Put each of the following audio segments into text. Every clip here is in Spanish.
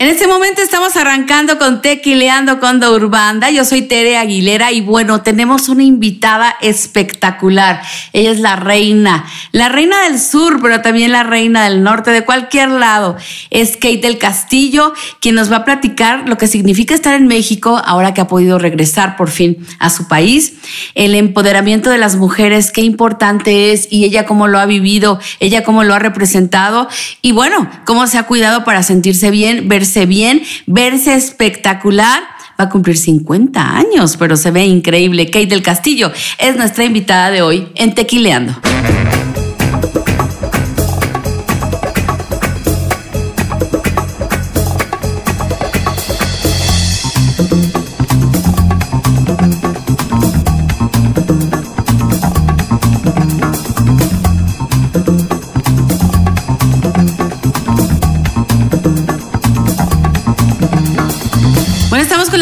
En este momento estamos arrancando con Tequileando con Da Urbanda. Yo soy Tere Aguilera y bueno, tenemos una invitada espectacular. Ella es la reina, la reina del sur, pero también la reina del norte, de cualquier lado. Es Kate del Castillo, quien nos va a platicar lo que significa estar en México ahora que ha podido regresar por fin a su país, el empoderamiento de las mujeres, qué importante es y ella cómo lo ha vivido, ella cómo lo ha representado y bueno, cómo se ha cuidado para sentirse bien, bien, verse espectacular. Va a cumplir 50 años, pero se ve increíble. Kate del Castillo es nuestra invitada de hoy en Tequileando.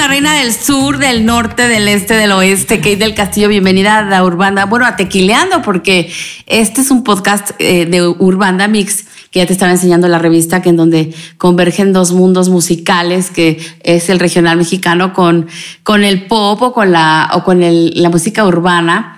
Reina del sur, del norte, del este, del oeste, Kate del Castillo. Bienvenida a la Urbanda. Bueno, a Tequileando, porque este es un podcast eh, de Urbanda Mix que ya te estaba enseñando la revista, que en donde convergen dos mundos musicales, que es el regional mexicano con, con el pop o con la, o con la música urbana,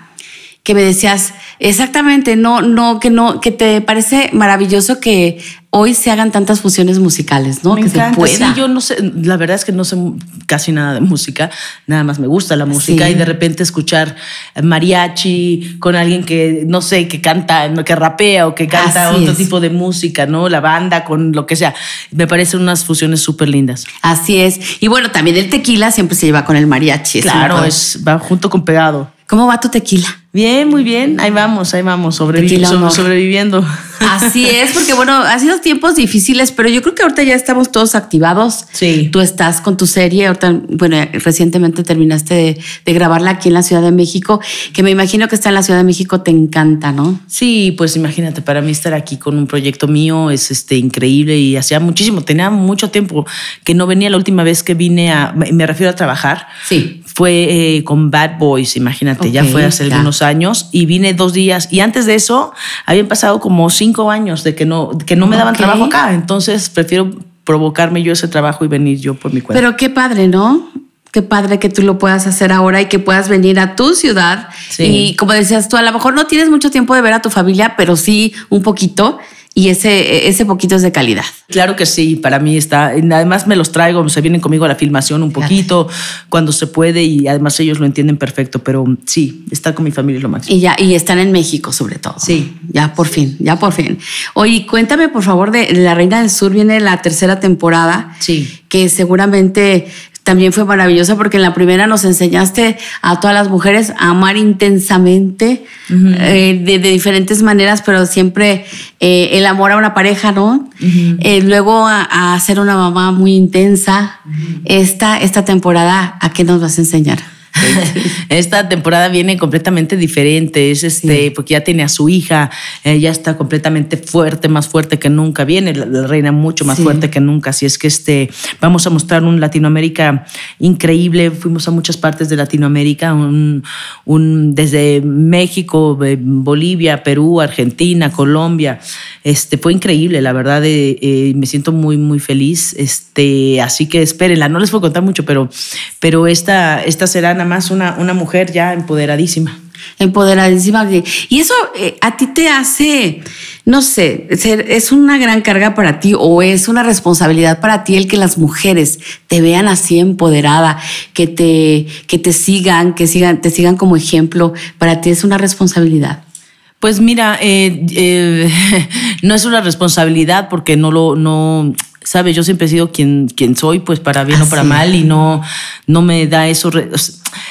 que me decías, exactamente, no, no, que no, que te parece maravilloso que hoy se hagan tantas fusiones musicales, ¿no? Me que encanta. Sí, yo no sé, la verdad es que no sé casi nada de música, nada más me gusta la música y de repente escuchar mariachi con alguien que no sé, que canta, que rapea o que canta otro tipo de música, ¿no? La banda con lo que sea. Me parecen unas fusiones súper lindas. Así es. Y bueno, también el tequila siempre se lleva con el mariachi. Claro, es, va junto con pegado. ¿Cómo va tu tequila? Bien, muy bien. Ahí vamos, ahí vamos, sobreviviendo. Así es, porque bueno, ha sido tiempos difíciles, pero yo creo que ahorita ya estamos todos activados. Sí. Tú estás con tu serie, ahorita, bueno, recientemente terminaste de, grabarla aquí en la Ciudad de México, que me imagino que está en la Ciudad de México, te encanta, ¿no? Sí, pues imagínate, para mí estar aquí con un proyecto mío es este increíble y hacía muchísimo, tenía mucho tiempo que no venía la última vez que vine a, me refiero a trabajar. Sí. Fue eh, con Bad Boys, imagínate, ya fue hace algunos años y vine dos días y antes de eso habían pasado como cinco años de que no, que no me daban trabajo acá. Entonces prefiero provocarme yo ese trabajo y venir yo por mi cuenta. Pero qué padre, ¿no? Qué padre que tú lo puedas hacer ahora y que puedas venir a tu ciudad. Y como decías tú, a lo mejor no tienes mucho tiempo de ver a tu familia, pero sí un poquito y ese, ese poquito es de calidad. Claro que sí, para mí está. Además me los traigo, se vienen conmigo a la filmación un poquito cuando se puede y además ellos lo entienden perfecto, pero sí, estar con mi familia es lo máximo. Y ya, y están en México sobre todo. Sí. Ya por fin, ya por fin. Oye, cuéntame por favor de La Reina del Sur, viene la tercera temporada. Sí. Que seguramente también fue maravillosa porque en la primera nos enseñaste a todas las mujeres a amar intensamente eh, de, diferentes maneras, pero siempre eh, el amor a una pareja, ¿no? Eh, luego a, a, ser una mamá muy intensa. esta, esta temporada, ¿a qué nos vas a enseñar? Esta temporada viene completamente diferente, es este, porque ya tiene a su hija, ya está completamente fuerte, más fuerte que nunca, viene la, reina mucho más fuerte que nunca, así es que este, vamos a mostrar un Latinoamérica increíble, fuimos a muchas partes de Latinoamérica, un, un, desde México, eh, Bolivia, Perú, Argentina, Colombia, este, fue increíble, la verdad, eh, eh, me siento muy, muy feliz, este, así que espérenla, no les puedo contar mucho, pero, pero esta, esta será más una, una mujer ya empoderadísima. Empoderadísima. Y eso eh, a ti te hace, no sé, es una gran carga para ti o es una responsabilidad para ti el que las mujeres te vean así empoderada, que te, que te sigan, que sigan, te sigan como ejemplo. Para ti es una responsabilidad. Pues mira, eh, eh, no es una responsabilidad porque no lo, no, sabes, yo siempre he sido quien, quien soy, pues para bien o para mal, y no, no me da eso.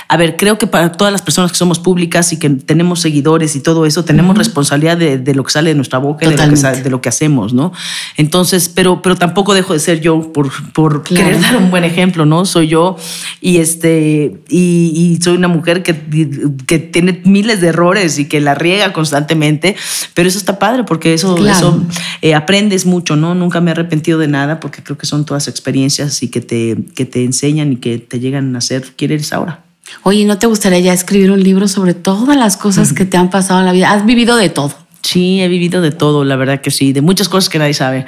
A ver, creo que para todas las personas que somos públicas y que tenemos seguidores y todo eso, tenemos responsabilidad de, lo que sale de nuestra boca y de lo, que, de lo, que, hacemos, ¿no? Entonces, pero, pero tampoco dejo de ser yo por, por querer dar un buen ejemplo, ¿no? Soy yo y, este, y, soy una mujer que, que, tiene miles de errores y que la riega constantemente, pero eso está padre porque eso, eso eh, aprendes mucho, ¿no? Nunca me he arrepentido de nada porque creo que son todas experiencias y que te, que te enseñan y que te llegan a ser quién eres ahora. Oye, ¿no te gustaría ya escribir un libro sobre todas las cosas que te han pasado en la vida? Has vivido de todo. Sí, he vivido de todo, la verdad que sí, de muchas cosas que nadie sabe.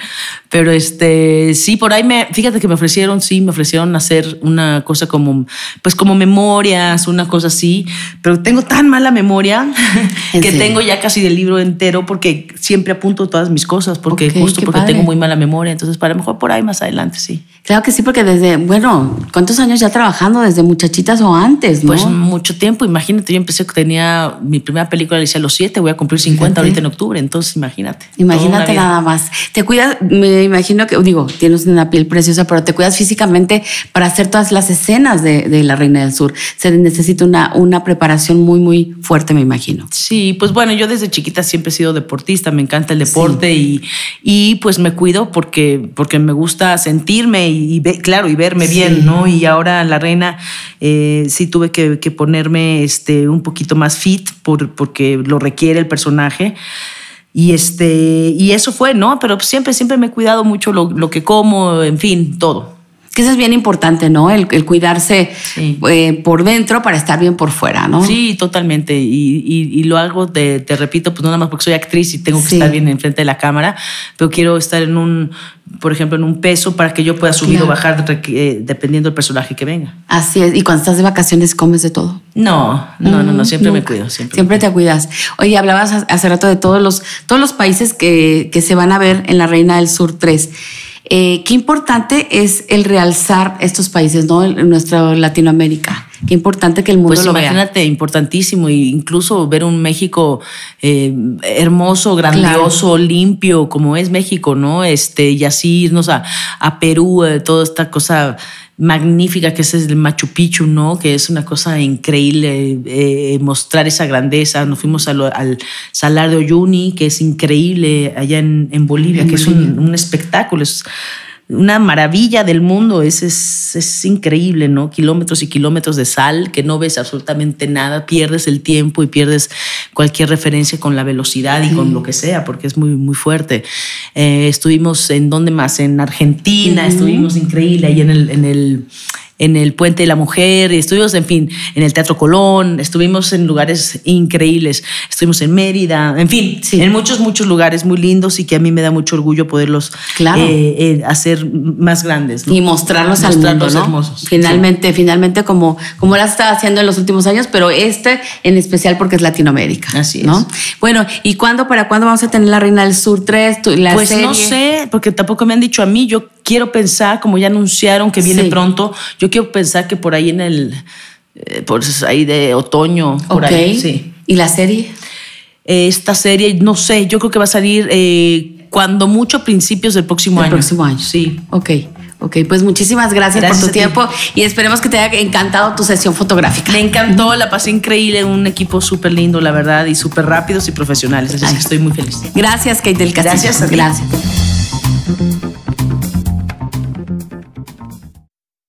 Pero este, sí, por ahí me, fíjate que me ofrecieron, sí, me ofrecieron hacer una cosa como, pues como memorias, una cosa así, pero tengo tan mala memoria que tengo ya casi del libro entero porque siempre apunto todas mis cosas, porque justo porque tengo muy mala memoria, entonces para lo mejor por ahí más adelante, sí. Claro que sí, porque desde, bueno, ¿cuántos años ya trabajando? Desde muchachitas o antes, ¿no? Pues mucho tiempo, imagínate, yo empecé, tenía mi primera película, le hice a los siete, voy a cumplir 50 ahorita en octubre, entonces imagínate. Imagínate nada más. Te cuidas, me imagino que, digo, tienes una piel preciosa, pero te cuidas físicamente para hacer todas las escenas de, La Reina del Sur. Se necesita una, una preparación muy, muy fuerte, me imagino. Sí, pues bueno, yo desde chiquita siempre he sido deportista, me encanta el deporte y, y pues me cuido porque, porque me gusta sentirme y, claro, y verme bien, ¿no? Y ahora La Reina eh, sí tuve que, que, ponerme este, un poquito más fit por, porque lo requiere el personaje. Y, este, y eso fue, ¿no? Pero siempre, siempre me he cuidado mucho lo, lo que como, en fin, todo. Que eso es bien importante, ¿no? El, cuidarse eh, por dentro para estar bien por fuera, ¿no? Sí, totalmente. Y, y, lo hago, te, te, repito, pues no nada más porque soy actriz y tengo que estar bien enfrente de la cámara, pero quiero estar en un, por ejemplo, en un peso para que yo pueda subir o bajar eh, dependiendo del personaje que venga. Así es. ¿Y cuando estás de vacaciones comes de todo? No, no, no, no. Siempre me cuido. Siempre, siempre te cuidas. Oye, hablabas hace rato de todos los, todos los países que, que se van a ver en la Reina del Sur 3. Eh, qué importante es el realzar estos países, ¿no? En nuestra Latinoamérica. Qué importante que el mundo pues lo imagínate, importantísimo, e incluso ver un México eh, hermoso, grandioso, limpio, como es México, ¿no? Este, y así irnos a, a Perú, eh, toda esta cosa magnífica que es el Machu Picchu, ¿no? Que es una cosa increíble eh, mostrar esa grandeza. Nos fuimos al Salar de Uyuni, que es increíble allá en, Bolivia, que es un, un espectáculo. Es, una maravilla del mundo, es, es, increíble, ¿no? Kilómetros y kilómetros de sal, que no ves absolutamente nada, pierdes el tiempo y pierdes cualquier referencia con la velocidad y con lo que sea, porque es muy, muy fuerte. Eh, estuvimos en dónde más, en Argentina, estuvimos increíble ahí en el, en el en el Puente de la Mujer, estuvimos, en fin, en el Teatro Colón, estuvimos en lugares increíbles, estuvimos en Mérida, en fin, en muchos, muchos lugares muy lindos y que a mí me da mucho orgullo poderlos eh, eh, hacer más grandes. Y mostrarlos, al mundo, hermosos. Finalmente, finalmente como, como la está haciendo en los últimos años, pero este en especial porque es Latinoamérica. Así ¿no? Bueno, ¿y cuándo, para cuándo vamos a tener la Reina del Sur 3? La pues no sé, porque tampoco me han dicho a mí, yo quiero pensar, como ya anunciaron que viene pronto, yo quiero pensar que por ahí en el, eh, por ahí de otoño, por ahí. Sí. ¿Y la serie? esta serie, no sé, yo creo que va a salir eh, cuando mucho a principios del próximo año. próximo año. Sí. Ok. Ok, pues muchísimas gracias, por tu tiempo y esperemos que te haya encantado tu sesión fotográfica. Me encantó, la pasé increíble, un equipo súper lindo, la verdad, y súper rápidos y profesionales. Así que estoy muy feliz. Gracias, Kate del Castillo. Gracias. Gracias.